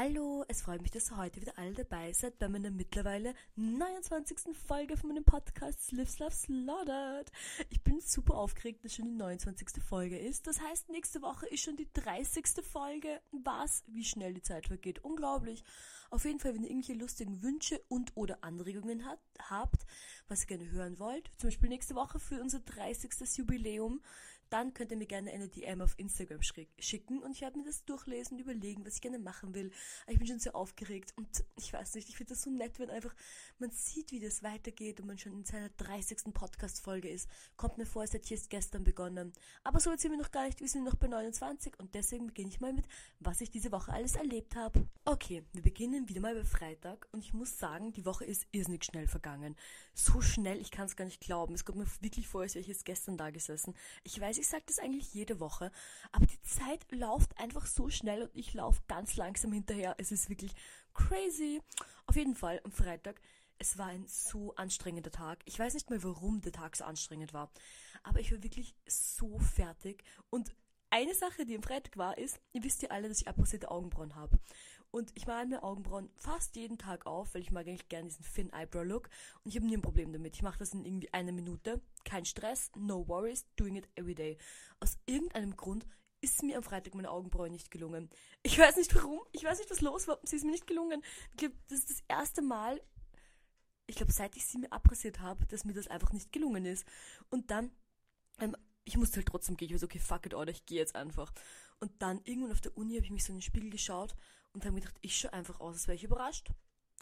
Hallo, es freut mich, dass ihr heute wieder alle dabei seid bei meiner mittlerweile 29. Folge von meinem Podcast Lives Love Slaughtered. Ich bin super aufgeregt, dass schon die 29. Folge ist. Das heißt, nächste Woche ist schon die 30. Folge. Was? Wie schnell die Zeit vergeht. Unglaublich. Auf jeden Fall, wenn ihr irgendwelche lustigen Wünsche und oder Anregungen hat, habt, was ihr gerne hören wollt, zum Beispiel nächste Woche für unser 30. Jubiläum, dann könnt ihr mir gerne eine DM auf Instagram schicken und ich werde mir das durchlesen und überlegen, was ich gerne machen will. Ich bin schon sehr aufgeregt und ich weiß nicht, ich finde das so nett, wenn einfach man sieht, wie das weitergeht und man schon in seiner 30. Podcast-Folge ist. Kommt mir vor, als hätte erst gestern begonnen. Aber so sind wir noch gar nicht, wir sind noch bei 29 und deswegen beginne ich mal mit, was ich diese Woche alles erlebt habe. Okay, wir beginnen wieder mal bei Freitag und ich muss sagen, die Woche ist irrsinnig schnell vergangen. So schnell, ich kann es gar nicht glauben. Es kommt mir wirklich vor, als wäre ich jetzt gestern da gesessen. Ich weiß, ich sage das eigentlich jede Woche, aber die Zeit läuft einfach so schnell und ich laufe ganz langsam hinterher. Es ist wirklich crazy. Auf jeden Fall am Freitag. Es war ein so anstrengender Tag. Ich weiß nicht mehr, warum der Tag so anstrengend war, aber ich war wirklich so fertig und eine Sache, die am Freitag war, ist, ihr wisst ja alle, dass ich abrasierte Augenbrauen habe. Und ich male mir Augenbrauen fast jeden Tag auf, weil ich mag eigentlich gerne diesen Thin Eyebrow Look. Und ich habe nie ein Problem damit. Ich mache das in irgendwie einer Minute. Kein Stress, no worries, doing it every day. Aus irgendeinem Grund ist mir am Freitag meine Augenbraue nicht gelungen. Ich weiß nicht warum, ich weiß nicht, was los war, sie ist mir nicht gelungen. Das ist das erste Mal, ich glaube, seit ich sie mir abrasiert habe, dass mir das einfach nicht gelungen ist. Und dann, ähm, ich musste halt trotzdem gehen. Ich war so, okay, fuck it, oder ich gehe jetzt einfach. Und dann irgendwann auf der Uni habe ich mich so in den Spiegel geschaut und habe mir gedacht, ich schaue einfach aus, als wäre ich überrascht.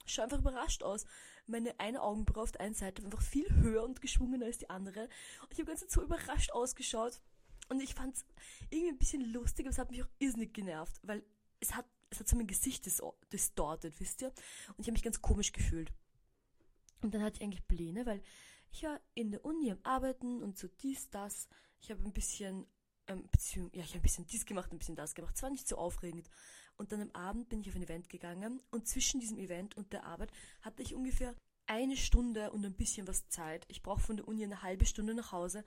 Ich schaue einfach überrascht aus. Meine eine Augenbraue auf der einen Seite war einfach viel höher und geschwungener als die andere. Und ich habe ganz so überrascht ausgeschaut. Und ich fand es irgendwie ein bisschen lustig, aber es hat mich auch irrsinnig genervt, weil es hat, es hat so mein Gesicht distortet, wisst ihr? Und ich habe mich ganz komisch gefühlt. Und dann hatte ich eigentlich Pläne, weil ich war in der Uni am Arbeiten und so dies, das. Ich habe ein bisschen, ähm, Beziehung, ja, ich habe ein bisschen dies gemacht, ein bisschen das gemacht. Es war nicht so aufregend. Und dann am Abend bin ich auf ein Event gegangen und zwischen diesem Event und der Arbeit hatte ich ungefähr eine Stunde und ein bisschen was Zeit. Ich brauche von der Uni eine halbe Stunde nach Hause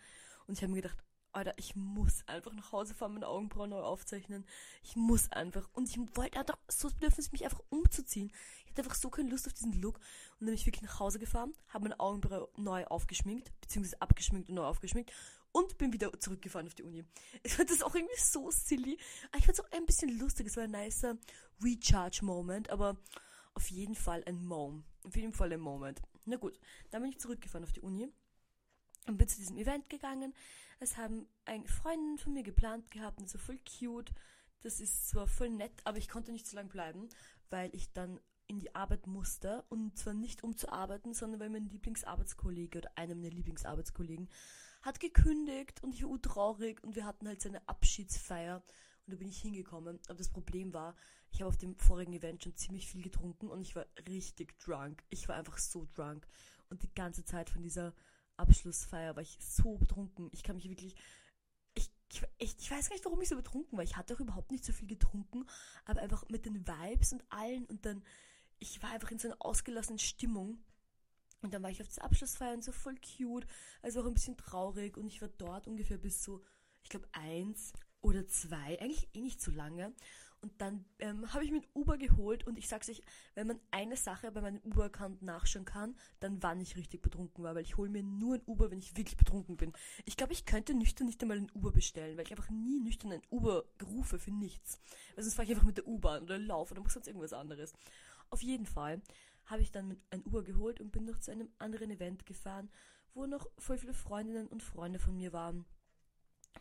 und ich habe mir gedacht, Alter, ich muss einfach nach Hause fahren, meine Augenbrauen neu aufzeichnen. Ich muss einfach. Und ich wollte einfach so bedürfnis, mich einfach umzuziehen. Ich hatte einfach so keine Lust auf diesen Look. Und dann bin ich wirklich nach Hause gefahren, habe meine Augenbrauen neu aufgeschminkt, beziehungsweise abgeschminkt und neu aufgeschminkt und bin wieder zurückgefahren auf die Uni. Ich fand das auch irgendwie so silly. Aber ich fand es auch ein bisschen lustig. Es war ein nicer Recharge-Moment, aber auf jeden Fall ein Mom. Auf jeden Fall ein Moment. Na gut, dann bin ich zurückgefahren auf die Uni und bin zu diesem Event gegangen. Es haben ein Freundin von mir geplant gehabt und so voll cute. Das ist zwar voll nett, aber ich konnte nicht so lange bleiben, weil ich dann in die Arbeit musste und zwar nicht um zu arbeiten, sondern weil mein Lieblingsarbeitskollege oder einer meiner Lieblingsarbeitskollegen hat gekündigt und ich war traurig und wir hatten halt seine Abschiedsfeier und da bin ich hingekommen. Aber das Problem war, ich habe auf dem vorigen Event schon ziemlich viel getrunken und ich war richtig drunk. Ich war einfach so drunk und die ganze Zeit von dieser Abschlussfeier war ich so betrunken. Ich kann mich wirklich ich, ich, ich, weiß gar nicht, warum ich so betrunken war. Ich hatte auch überhaupt nicht so viel getrunken, aber einfach mit den Vibes und allen und dann, ich war einfach in so einer ausgelassenen Stimmung und dann war ich auf das Abschlussfeier und so voll cute, also auch ein bisschen traurig und ich war dort ungefähr bis so, ich glaube, eins oder zwei, eigentlich eh nicht so lange. Und dann ähm, habe ich mir ein Uber geholt und ich sag's euch, wenn man eine Sache bei meinem Uber-Account nachschauen kann, dann wann ich richtig betrunken war, weil ich hole mir nur ein Uber, wenn ich wirklich betrunken bin. Ich glaube, ich könnte nüchtern nicht einmal ein Uber bestellen, weil ich einfach nie nüchtern ein Uber rufe für nichts. Weil sonst fahre ich einfach mit der U-Bahn oder laufe oder muss sonst irgendwas anderes. Auf jeden Fall habe ich dann ein Uber geholt und bin noch zu einem anderen Event gefahren, wo noch voll viele Freundinnen und Freunde von mir waren.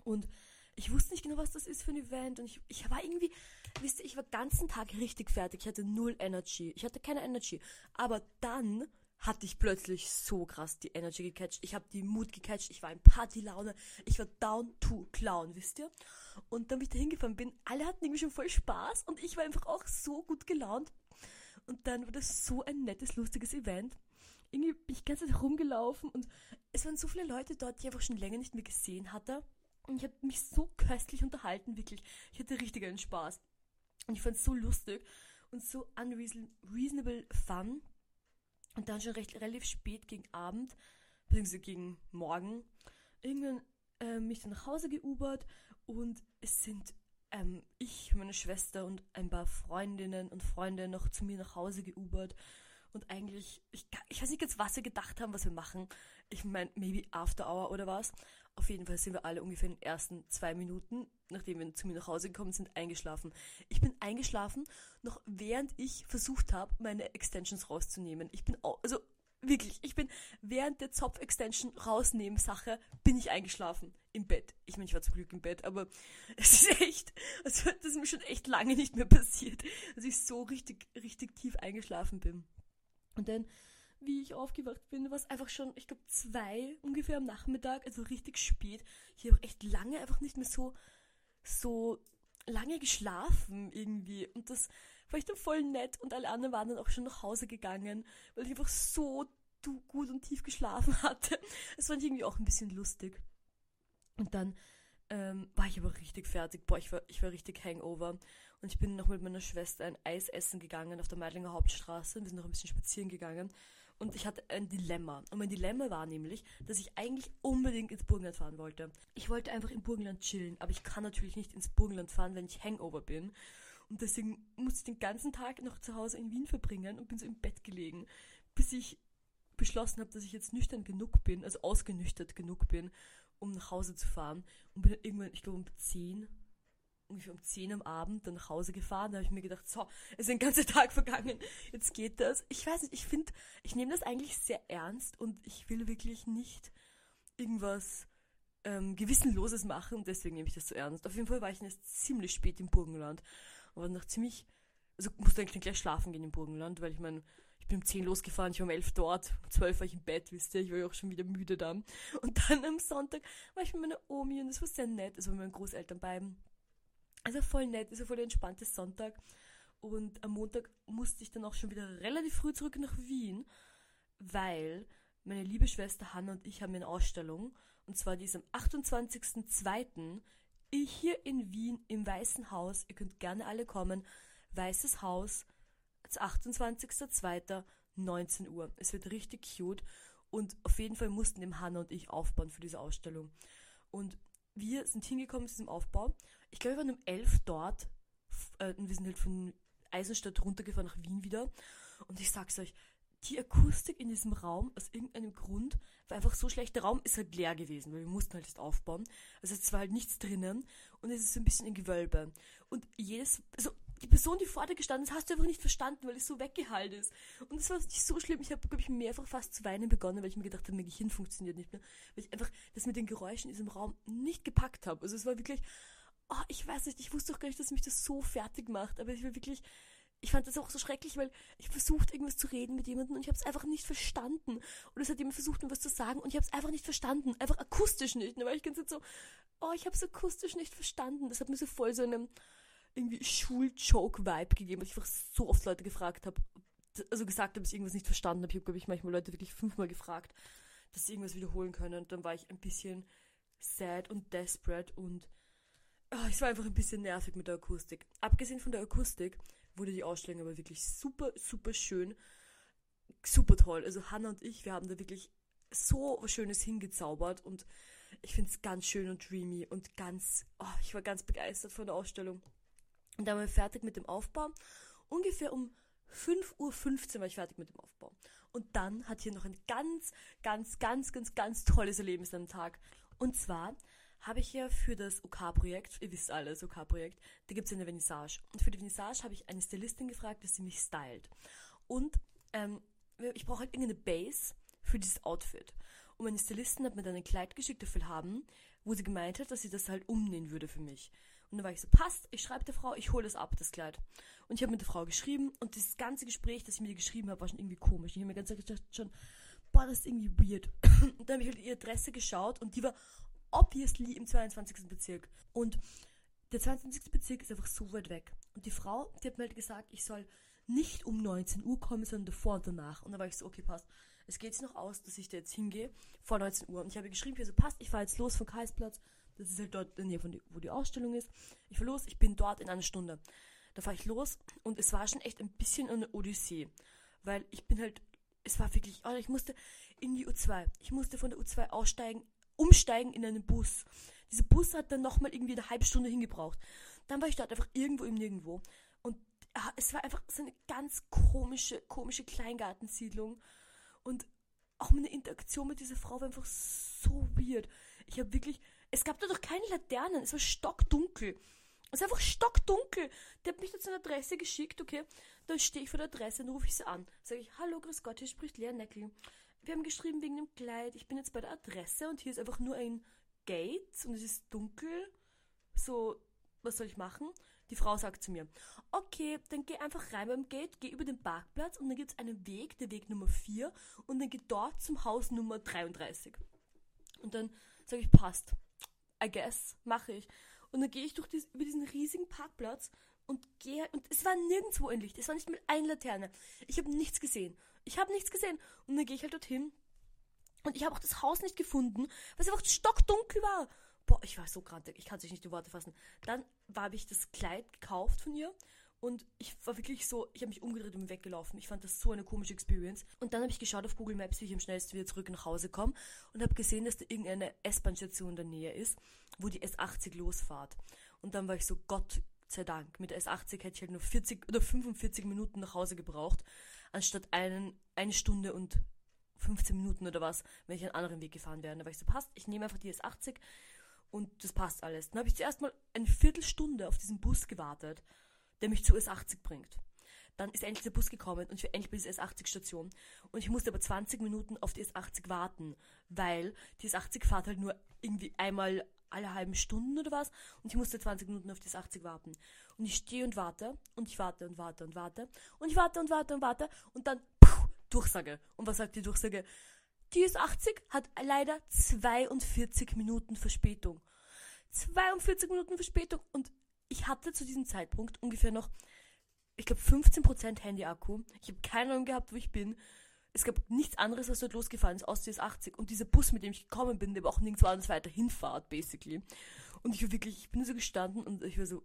Und ich wusste nicht genau, was das ist für ein Event und ich, ich war irgendwie, wisst ihr, ich war den ganzen Tag richtig fertig. Ich hatte null Energy. Ich hatte keine Energy. Aber dann hatte ich plötzlich so krass die Energy gecatcht. Ich habe die Mut gecatcht. Ich war in Partylaune. Ich war down to clown, wisst ihr? Und dann, wie ich da hingefahren bin, alle hatten irgendwie schon voll Spaß und ich war einfach auch so gut gelaunt. Und dann war das so ein nettes, lustiges Event. Irgendwie bin ich die ganze Zeit rumgelaufen und es waren so viele Leute dort, die ich einfach schon länger nicht mehr gesehen hatte. Und ich habe mich so köstlich unterhalten, wirklich. Ich hatte richtig einen Spaß. Und ich fand es so lustig und so unreasonable fun. Und dann schon recht relativ spät gegen Abend, beziehungsweise gegen Morgen, irgendwann äh, mich dann nach Hause geubert und es sind ähm, ich, meine Schwester und ein paar Freundinnen und Freunde noch zu mir nach Hause geubert. Und eigentlich, ich, ich weiß nicht jetzt, was sie gedacht haben, was wir machen. Ich meine, maybe After Hour oder was. Auf jeden Fall sind wir alle ungefähr in den ersten zwei Minuten, nachdem wir zu mir nach Hause gekommen sind, eingeschlafen. Ich bin eingeschlafen, noch während ich versucht habe, meine Extensions rauszunehmen. Ich bin also wirklich, ich bin während der Zopf-Extension rausnehmen Sache, bin ich eingeschlafen im Bett. Ich meine, ich war zum Glück im Bett, aber es ist echt, also das ist mir schon echt lange nicht mehr passiert, dass ich so richtig, richtig tief eingeschlafen bin. Und dann, wie ich aufgewacht bin, war es einfach schon, ich glaube, zwei ungefähr am Nachmittag, also richtig spät. Ich habe echt lange einfach nicht mehr so, so lange geschlafen irgendwie. Und das war ich dann voll nett und alle anderen waren dann auch schon nach Hause gegangen, weil ich einfach so gut und tief geschlafen hatte. Das fand ich irgendwie auch ein bisschen lustig. Und dann ähm, war ich aber richtig fertig. Boah, ich war, ich war richtig Hangover. Und ich bin noch mit meiner Schwester ein Eis essen gegangen auf der Meidlinger Hauptstraße. Wir sind noch ein bisschen spazieren gegangen. Und ich hatte ein Dilemma. Und mein Dilemma war nämlich, dass ich eigentlich unbedingt ins Burgenland fahren wollte. Ich wollte einfach im Burgenland chillen, aber ich kann natürlich nicht ins Burgenland fahren, wenn ich Hangover bin. Und deswegen musste ich den ganzen Tag noch zu Hause in Wien verbringen und bin so im Bett gelegen, bis ich beschlossen habe, dass ich jetzt nüchtern genug bin, also ausgenüchtert genug bin, um nach Hause zu fahren. Und bin dann irgendwann, ich glaube um 10, ungefähr um 10 am Abend dann nach Hause gefahren. Da habe ich mir gedacht, so, es ist ein ganzer Tag vergangen, jetzt geht das. Ich weiß nicht, ich finde, ich nehme das eigentlich sehr ernst und ich will wirklich nicht irgendwas ähm, Gewissenloses machen und deswegen nehme ich das so ernst. Auf jeden Fall war ich jetzt ziemlich spät im Burgenland aber nach ziemlich, also musste eigentlich gleich schlafen gehen im Burgenland, weil ich meine, ich bin um 10 losgefahren, ich war um 11 dort, um 12 war ich im Bett, wisst ihr, ich war ja auch schon wieder müde dann. Und dann am Sonntag war ich mit meiner Omi und das war sehr nett, also mit meinen Großeltern beiden. Also voll nett, also voll entspanntes Sonntag. Und am Montag musste ich dann auch schon wieder relativ früh zurück nach Wien, weil meine liebe Schwester Hanna und ich haben eine Ausstellung. Und zwar die ist am 28.02 hier in Wien im Weißen Haus. Ihr könnt gerne alle kommen. Weißes Haus, 28.02.19 Uhr. Es wird richtig cute und auf jeden Fall mussten dem Hanna und ich aufbauen für diese Ausstellung. Und wir sind hingekommen zu diesem Aufbau. Ich glaube, wir waren um 11 dort. Äh, wir sind halt von Eisenstadt runtergefahren nach Wien wieder. Und ich sag's euch, die Akustik in diesem Raum, aus irgendeinem Grund, war einfach so schlecht. Der Raum ist halt leer gewesen, weil wir mussten halt jetzt aufbauen. Also es war halt nichts drinnen und es ist so ein bisschen ein Gewölbe. Und jedes, also die Person, die vor dir gestanden ist, hast du einfach nicht verstanden, weil es so weggehalten ist. Und es war nicht so schlimm. Ich habe, glaube ich, mehrfach fast zu weinen begonnen, weil ich mir gedacht habe, mein Gehirn funktioniert nicht mehr. Weil ich einfach das mit den Geräuschen in diesem Raum nicht gepackt habe. Also es war wirklich, oh, ich weiß nicht, ich wusste doch gar nicht, dass mich das so fertig macht. Aber ich war wirklich, ich fand das auch so schrecklich, weil ich versucht irgendwas zu reden mit jemandem und ich habe es einfach nicht verstanden. Und es hat jemand versucht, mir was zu sagen und ich habe es einfach nicht verstanden. Einfach akustisch nicht. Ne? Weil ich ganz so, oh, ich habe es akustisch nicht verstanden. Das hat mir so voll so einen irgendwie Schul-Joke-Vibe gegeben, weil ich einfach so oft Leute gefragt habe, also gesagt habe, dass ich irgendwas nicht verstanden habe. Ich habe, glaube ich, manchmal Leute wirklich fünfmal gefragt, dass sie irgendwas wiederholen können. Und dann war ich ein bisschen sad und desperate und oh, es war einfach ein bisschen nervig mit der Akustik. Abgesehen von der Akustik wurde die Ausstellung aber wirklich super, super schön. Super toll. Also Hannah und ich, wir haben da wirklich so was Schönes hingezaubert und ich finde es ganz schön und dreamy und ganz, oh, ich war ganz begeistert von der Ausstellung. Und dann waren wir fertig mit dem Aufbau. Ungefähr um 5.15 Uhr war ich fertig mit dem Aufbau. Und dann hat hier noch ein ganz, ganz, ganz, ganz, ganz tolles Erlebnis am Tag. Und zwar habe ich ja für das OK-Projekt, ihr wisst alle, das OK-Projekt, da gibt es eine Vernissage. Und für die Vernissage habe ich eine Stylistin gefragt, dass sie mich stylt. Und ähm, ich brauche halt irgendeine Base für dieses Outfit. Und meine Stylistin hat mir dann ein Kleid geschickt dafür haben, wo sie gemeint hat, dass sie das halt umnähen würde für mich. Und dann war ich so, passt, ich schreibe der Frau, ich hole das ab, das Kleid. Und ich habe mit der Frau geschrieben und das ganze Gespräch, das ich mit ihr geschrieben habe, war schon irgendwie komisch. Ich habe mir ganz gedacht schon, boah, das ist irgendwie weird. Und dann habe ich halt ihre Adresse geschaut und die war obviously im 22. Bezirk. Und der 22. Bezirk ist einfach so weit weg. Und die Frau, die hat mir halt gesagt, ich soll nicht um 19 Uhr kommen, sondern davor und danach. Und da war ich so, okay, passt. Es geht sich noch aus, dass ich da jetzt hingehe, vor 19 Uhr. Und ich habe geschrieben, ich so, passt, ich fahre jetzt los vom Karlsplatz. Das ist halt dort in der Nähe, von die, wo die Ausstellung ist. Ich fahre los, ich bin dort in einer Stunde. Da fahre ich los und es war schon echt ein bisschen eine Odyssee. Weil ich bin halt, es war wirklich, oh, ich musste in die U2. Ich musste von der U2 aussteigen, umsteigen in einen Bus. Dieser Bus hat dann nochmal irgendwie eine halbe Stunde hingebraucht. Dann war ich dort einfach irgendwo im Nirgendwo. Und ja, es war einfach so eine ganz komische, komische Kleingartensiedlung. Und auch meine Interaktion mit dieser Frau war einfach so weird. Ich habe wirklich, es gab da doch keine Laternen, es war stockdunkel. Es ist einfach stockdunkel. Der hat mich da zu einer Adresse geschickt, okay? Dann stehe ich vor der Adresse und rufe ich sie an. Sage ich, hallo, grüß Gott, hier spricht Lea Neckel. Wir haben geschrieben wegen dem Kleid. Ich bin jetzt bei der Adresse und hier ist einfach nur ein Gate und es ist dunkel. So, was soll ich machen? Die Frau sagt zu mir, okay, dann geh einfach rein beim Gate, geh über den Parkplatz und dann gibt es einen Weg, der Weg Nummer 4 und dann geh dort zum Haus Nummer 33. Und dann sage ich, passt. I guess, mache ich. Und dann gehe ich durch dies, über diesen riesigen Parkplatz und gehe, und es war nirgendwo ein Licht, es war nicht mal eine Laterne. Ich habe nichts gesehen. Ich habe nichts gesehen. Und dann gehe ich halt dorthin und ich habe auch das Haus nicht gefunden, weil es einfach stockdunkel war. Boah, ich war so grantig, ich kann sich nicht die Worte fassen. Dann habe ich das Kleid gekauft von ihr und ich war wirklich so, ich habe mich umgedreht und weggelaufen. Ich fand das so eine komische Experience. Und dann habe ich geschaut auf Google Maps, wie ich am schnellsten wieder zurück nach Hause komme und habe gesehen, dass da irgendeine S-Bahn-Station in der Nähe ist, wo die S80 losfahrt. Und dann war ich so, Gott sei Dank, mit der S80 hätte ich halt nur 40 oder 45 Minuten nach Hause gebraucht, anstatt einen, eine Stunde und 15 Minuten oder was, wenn ich einen anderen Weg gefahren wäre. Da war ich so, passt, ich nehme einfach die S80 und das passt alles. Dann habe ich zuerst mal eine Viertelstunde auf diesen Bus gewartet der mich zur S80 bringt. Dann ist endlich der Bus gekommen und ich war endlich bei dieser S80-Station. Und ich musste aber 20 Minuten auf die S80 warten, weil die S80 fahrt halt nur irgendwie einmal alle halben Stunden oder was. Und ich musste 20 Minuten auf die S80 warten. Und ich stehe und warte und ich warte und warte und warte und ich warte und warte und warte und dann puh, Durchsage. Und was sagt die Durchsage? Die S80 hat leider 42 Minuten Verspätung. 42 Minuten Verspätung und ich hatte zu diesem Zeitpunkt ungefähr noch, ich glaube, 15% Handy-Akku. Ich habe keine Ahnung gehabt, wo ich bin. Es gab nichts anderes, was dort losgefahren ist, aus ds 80. Und dieser Bus, mit dem ich gekommen bin, der war auch nirgends anders weiter hinfahrt, basically. Und ich war wirklich, ich bin so gestanden und ich war so,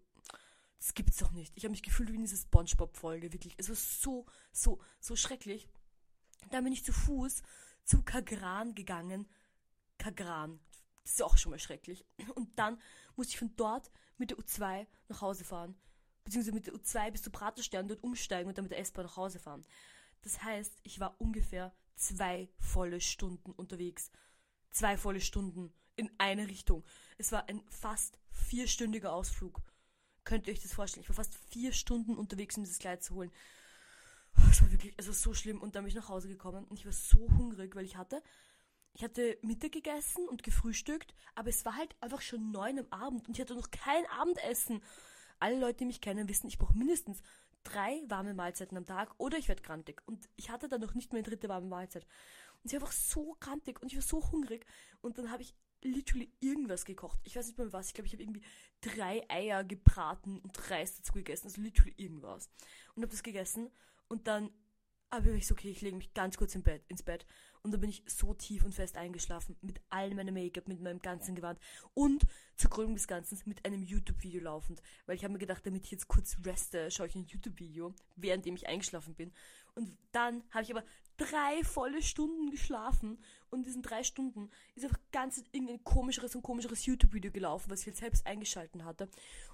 das gibt's doch nicht. Ich habe mich gefühlt wie in dieser Spongebob-Folge, wirklich. Es war so, so, so schrecklich. Dann bin ich zu Fuß zu Kagran gegangen. Kagran. Das ist auch schon mal schrecklich. Und dann musste ich von dort mit der U2 nach Hause fahren. Beziehungsweise mit der U2 bis zu Praterstern dort umsteigen und dann mit der S-Bahn nach Hause fahren. Das heißt, ich war ungefähr zwei volle Stunden unterwegs. Zwei volle Stunden in eine Richtung. Es war ein fast vierstündiger Ausflug. Könnt ihr euch das vorstellen? Ich war fast vier Stunden unterwegs, um dieses Kleid zu holen. Es war wirklich, es war so schlimm. Und dann bin ich nach Hause gekommen und ich war so hungrig, weil ich hatte ich hatte Mittag gegessen und gefrühstückt, aber es war halt einfach schon neun am Abend und ich hatte noch kein Abendessen. Alle Leute, die mich kennen, wissen, ich brauche mindestens drei warme Mahlzeiten am Tag oder ich werde grantig. Und ich hatte dann noch nicht mehr eine dritte warme Mahlzeit. Und ich war einfach so grantig und ich war so hungrig. Und dann habe ich literally irgendwas gekocht. Ich weiß nicht mehr was. Ich glaube, ich habe irgendwie drei Eier gebraten und Reis dazu gegessen. Also literally irgendwas. Und habe das gegessen. Und dann aber ich so, okay, ich lege mich ganz kurz im Bett, ins Bett. Und dann bin ich so tief und fest eingeschlafen. Mit all meinem Make-up, mit meinem ganzen Gewand. Und zur Krönung des Ganzen mit einem YouTube-Video laufend. Weil ich habe mir gedacht, damit ich jetzt kurz reste, schaue ich ein YouTube-Video, währenddem ich eingeschlafen bin. Und dann habe ich aber drei volle Stunden geschlafen. Und in diesen drei Stunden ist einfach ganz irgendein komischeres und komischeres YouTube-Video gelaufen, was ich jetzt selbst eingeschalten hatte.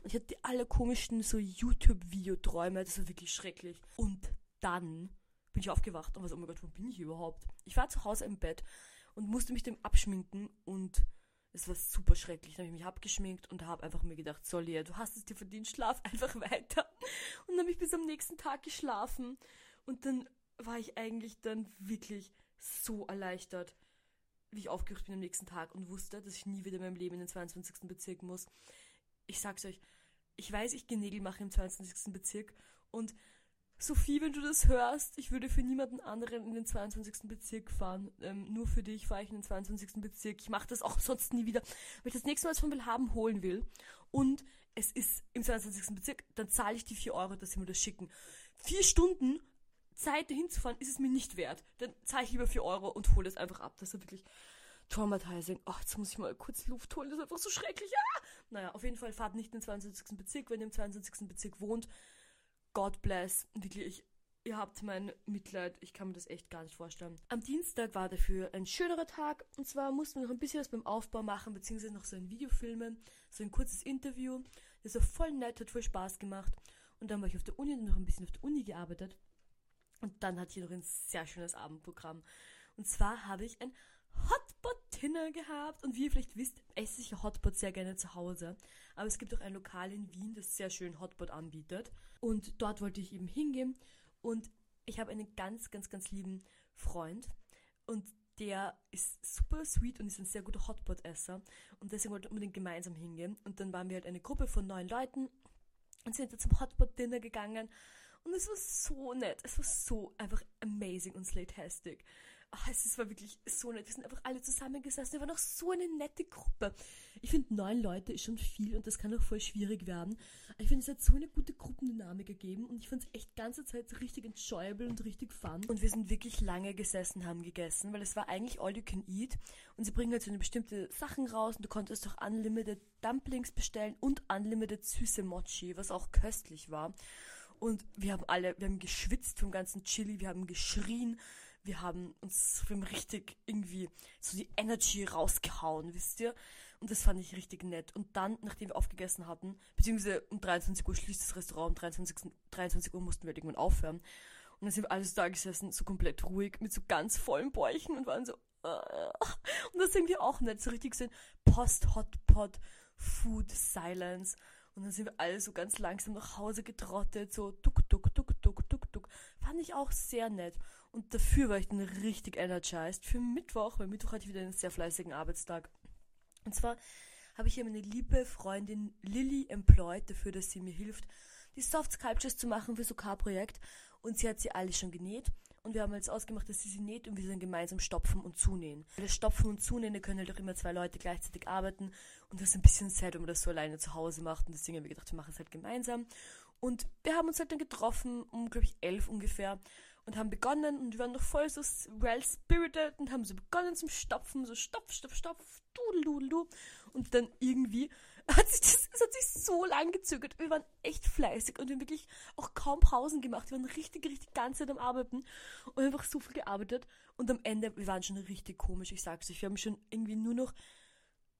Und ich hatte die allerkomischsten so YouTube-Video-Träume. Das war wirklich schrecklich. Und dann bin ich aufgewacht und war so, oh mein Gott, wo bin ich überhaupt? Ich war zu Hause im Bett und musste mich dem abschminken und es war super schrecklich. Dann habe ich mich abgeschminkt und habe einfach mir gedacht, so Lea, du hast es dir verdient, schlaf einfach weiter. Und dann habe ich bis am nächsten Tag geschlafen und dann war ich eigentlich dann wirklich so erleichtert, wie ich aufgewacht bin am nächsten Tag und wusste, dass ich nie wieder in meinem Leben in den 22. Bezirk muss. Ich sag's euch, ich weiß, ich gehe Nägel machen im 22. Bezirk und Sophie, wenn du das hörst, ich würde für niemanden anderen in den 22. Bezirk fahren. Ähm, nur für dich fahre ich in den 22. Bezirk. Ich mache das auch sonst nie wieder. Wenn ich das nächste Mal was von Willhaben holen will und es ist im 22. Bezirk, dann zahle ich die 4 Euro, dass sie mir das schicken. Vier Stunden Zeit dahin zu fahren, ist es mir nicht wert. Dann zahle ich lieber 4 Euro und hole es einfach ab. Das ist wirklich traumatizing. Oh, jetzt muss ich mal kurz Luft holen, das ist einfach so schrecklich. Ah! Naja, auf jeden Fall fahrt nicht in den 22. Bezirk, wenn ihr im 22. Bezirk wohnt God bless. Wirklich, ihr habt mein Mitleid. Ich kann mir das echt gar nicht vorstellen. Am Dienstag war dafür ein schönerer Tag. Und zwar mussten wir noch ein bisschen was beim Aufbau machen, beziehungsweise noch so ein Video filmen. So ein kurzes Interview. Das war voll nett, hat voll Spaß gemacht. Und dann war ich auf der Uni und noch ein bisschen auf der Uni gearbeitet. Und dann hatte ich noch ein sehr schönes Abendprogramm. Und zwar habe ich ein Hotpot-Dinner gehabt. Und wie ihr vielleicht wisst, esse ich Hotpot sehr gerne zu Hause. Aber es gibt auch ein Lokal in Wien, das sehr schön Hotpot anbietet. Und dort wollte ich eben hingehen. Und ich habe einen ganz, ganz, ganz lieben Freund. Und der ist super sweet und ist ein sehr guter Hotpot-Esser. Und deswegen wollten wir unbedingt gemeinsam hingehen. Und dann waren wir halt eine Gruppe von neun Leuten und sind dann zum Hotpot-Dinner gegangen. Und es war so nett. Es war so einfach amazing und slatastic. Ach, es war wirklich so nett. Wir sind einfach alle zusammengesessen. Wir waren auch so eine nette Gruppe. Ich finde, neun Leute ist schon viel und das kann auch voll schwierig werden. ich finde, es hat so eine gute Gruppendynamik gegeben und ich fand es echt ganze Zeit richtig enjoyable und richtig fun. Und wir sind wirklich lange gesessen, haben gegessen, weil es war eigentlich all you can eat. Und sie bringen halt so eine bestimmte Sachen raus und du konntest auch unlimited Dumplings bestellen und unlimited süße Mochi, was auch köstlich war. Und wir haben alle, wir haben geschwitzt vom ganzen Chili, wir haben geschrien, wir haben uns wir richtig irgendwie so die Energy rausgehauen, wisst ihr? Und das fand ich richtig nett. Und dann, nachdem wir aufgegessen hatten, beziehungsweise um 23 Uhr schließt das Restaurant, um 23, 23 Uhr mussten wir halt irgendwann aufhören. Und dann sind wir alles da gesessen, so komplett ruhig, mit so ganz vollen Bäuchen und waren so, uh. und das sind wir auch nett, so richtig gesehen, Post-Hotpot, Food, Silence. Und dann sind wir alle so ganz langsam nach Hause getrottet, so duck, duck, duck, duck, duck, duck. Fand ich auch sehr nett. Und dafür war ich dann richtig energized für Mittwoch, weil Mittwoch hatte ich wieder einen sehr fleißigen Arbeitstag. Und zwar habe ich hier meine liebe Freundin Lilly employed dafür, dass sie mir hilft, die Soft Sculptures zu machen für so K-Projekt. Und sie hat sie alle schon genäht. Und wir haben jetzt ausgemacht, dass sie sie näht und wir dann gemeinsam stopfen und zunähen. Weil das Stopfen und Zunähen, da können halt auch immer zwei Leute gleichzeitig arbeiten. Und das ist ein bisschen sad, wenn man das so alleine zu Hause macht. Und deswegen haben wir gedacht, wir machen es halt gemeinsam. Und wir haben uns halt dann getroffen, um, glaube ich, elf ungefähr und haben begonnen und wir waren noch voll so well spirited und haben so begonnen zum Stopfen, so Stopf, Stopf, Stopf, dudel. Und dann irgendwie hat sich das, es hat sich so lang gezögert. Wir waren echt fleißig und wir haben wirklich auch kaum Pausen gemacht. Wir waren richtig, richtig ganze Zeit am Arbeiten und einfach so viel gearbeitet. Und am Ende, wir waren schon richtig komisch, ich sag's euch. Wir haben schon irgendwie nur noch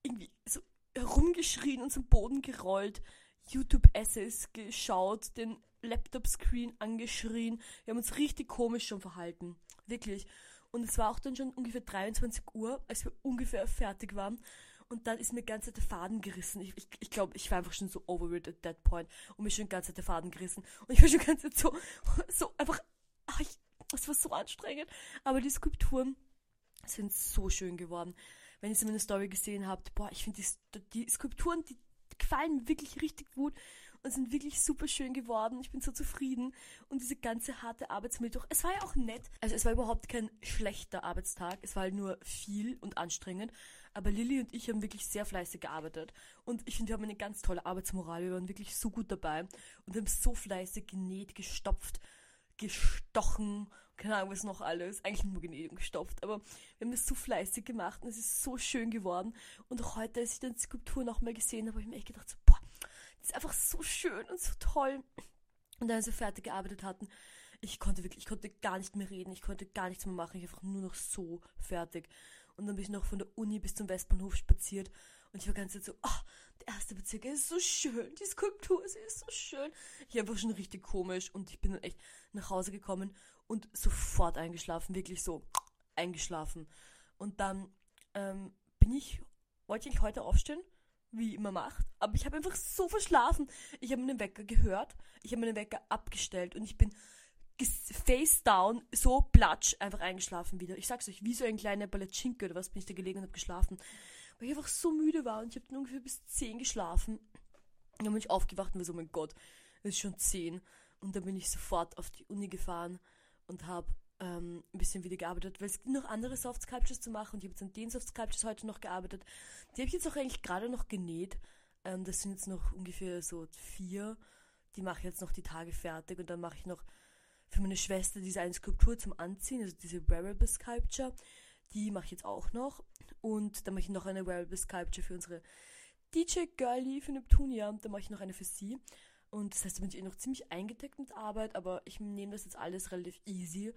irgendwie so herumgeschrien, uns am Boden gerollt, YouTube-Essays geschaut, den Laptop-Screen angeschrien. Wir haben uns richtig komisch schon verhalten. Wirklich. Und es war auch dann schon ungefähr 23 Uhr, als wir ungefähr fertig waren. Und dann ist mir ganz der Faden gerissen. Ich, ich, ich glaube, ich war einfach schon so over it at that point. Und mir schon ganz der Faden gerissen. Und ich war schon ganz so, so einfach, ach, ich, es war so anstrengend. Aber die Skulpturen sind so schön geworden. Wenn ihr meiner Story gesehen habt, boah, ich finde die, die Skulpturen, die gefallen wirklich richtig gut und sind wirklich super schön geworden. Ich bin so zufrieden. Und diese ganze harte Arbeitsmittwoch, es war ja auch nett. Also es war überhaupt kein schlechter Arbeitstag. Es war halt nur viel und anstrengend. Aber Lilly und ich haben wirklich sehr fleißig gearbeitet. Und ich finde, wir haben eine ganz tolle Arbeitsmoral. Wir waren wirklich so gut dabei und haben so fleißig genäht, gestopft, gestochen, keine Ahnung, was noch alles. Eigentlich nur genäht und gestopft. Aber wir haben das so fleißig gemacht und es ist so schön geworden. Und auch heute, als ich dann die Skulptur nochmal gesehen habe, habe ich mir echt gedacht, so, das ist einfach so schön und so toll. Und dann, als wir fertig gearbeitet hatten, ich konnte wirklich, ich konnte gar nicht mehr reden, ich konnte gar nichts mehr machen, ich war einfach nur noch so fertig. Und dann bin ich noch von der Uni bis zum Westbahnhof spaziert und ich war ganz so, oh, der erste Bezirk ist so schön, die Skulptur, sie ist so schön. Ich war einfach schon richtig komisch und ich bin dann echt nach Hause gekommen und sofort eingeschlafen, wirklich so eingeschlafen. Und dann ähm, bin ich, wollte ich heute aufstehen wie immer macht. Aber ich habe einfach so verschlafen. Ich habe meinen Wecker gehört, ich habe meinen Wecker abgestellt und ich bin face down, so platsch, einfach eingeschlafen wieder. Ich sag's euch, wie so ein kleiner Palatschinke oder was bin ich da gelegen und habe geschlafen. Weil ich einfach so müde war und ich habe dann ungefähr bis 10 geschlafen. Dann bin ich aufgewacht und war so, mein Gott, es ist schon 10. Und dann bin ich sofort auf die Uni gefahren und habe ähm, ein bisschen wieder gearbeitet, weil es gibt noch andere Soft Sculptures zu machen und ich habe jetzt an den Soft Sculptures heute noch gearbeitet. Die habe ich jetzt auch eigentlich gerade noch genäht. Ähm, das sind jetzt noch ungefähr so vier. Die mache ich jetzt noch die Tage fertig und dann mache ich noch für meine Schwester diese eine Skulptur zum Anziehen, also diese Wearable Sculpture. Die mache ich jetzt auch noch. Und dann mache ich noch eine Wearable Sculpture für unsere DJ Girlie für Neptunia. Da mache ich noch eine für sie. Und das heißt, da bin ich eh noch ziemlich eingedeckt mit Arbeit, aber ich nehme das jetzt alles relativ easy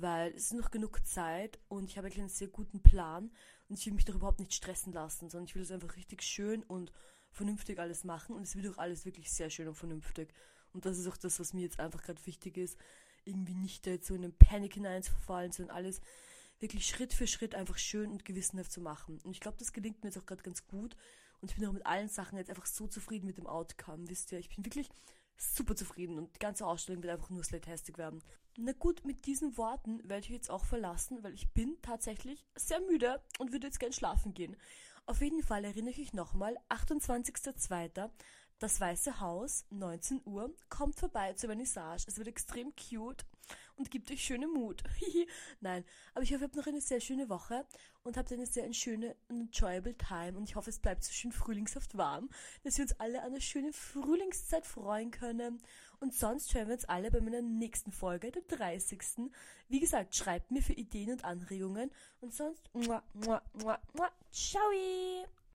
weil es ist noch genug Zeit und ich habe einen sehr guten Plan und ich will mich doch überhaupt nicht stressen lassen, sondern ich will es einfach richtig schön und vernünftig alles machen und es wird auch alles wirklich sehr schön und vernünftig. Und das ist auch das, was mir jetzt einfach gerade wichtig ist, irgendwie nicht da jetzt so in einen Panik hineinzuverfallen, sondern alles wirklich Schritt für Schritt einfach schön und gewissenhaft zu machen. Und ich glaube, das gelingt mir jetzt auch gerade ganz gut. Und ich bin auch mit allen Sachen jetzt einfach so zufrieden mit dem Outcome, wisst ihr. Ich bin wirklich super zufrieden und die ganze Ausstellung wird einfach nur slatastic werden. Na gut, mit diesen Worten werde ich jetzt auch verlassen, weil ich bin tatsächlich sehr müde und würde jetzt gern schlafen gehen. Auf jeden Fall erinnere ich euch nochmal, 28.02. Das Weiße Haus, 19 Uhr, kommt vorbei zur Vernissage. Es wird extrem cute und gibt euch schöne Mut. Nein, aber ich hoffe, ihr habt noch eine sehr schöne Woche und habt eine sehr schöne und enjoyable Time und ich hoffe, es bleibt so schön frühlingshaft warm, dass wir uns alle an eine schöne Frühlingszeit freuen können. Und sonst hören wir uns alle bei meiner nächsten Folge, der 30. Wie gesagt, schreibt mir für Ideen und Anregungen und sonst, muah, muah, muah, muah, ciao!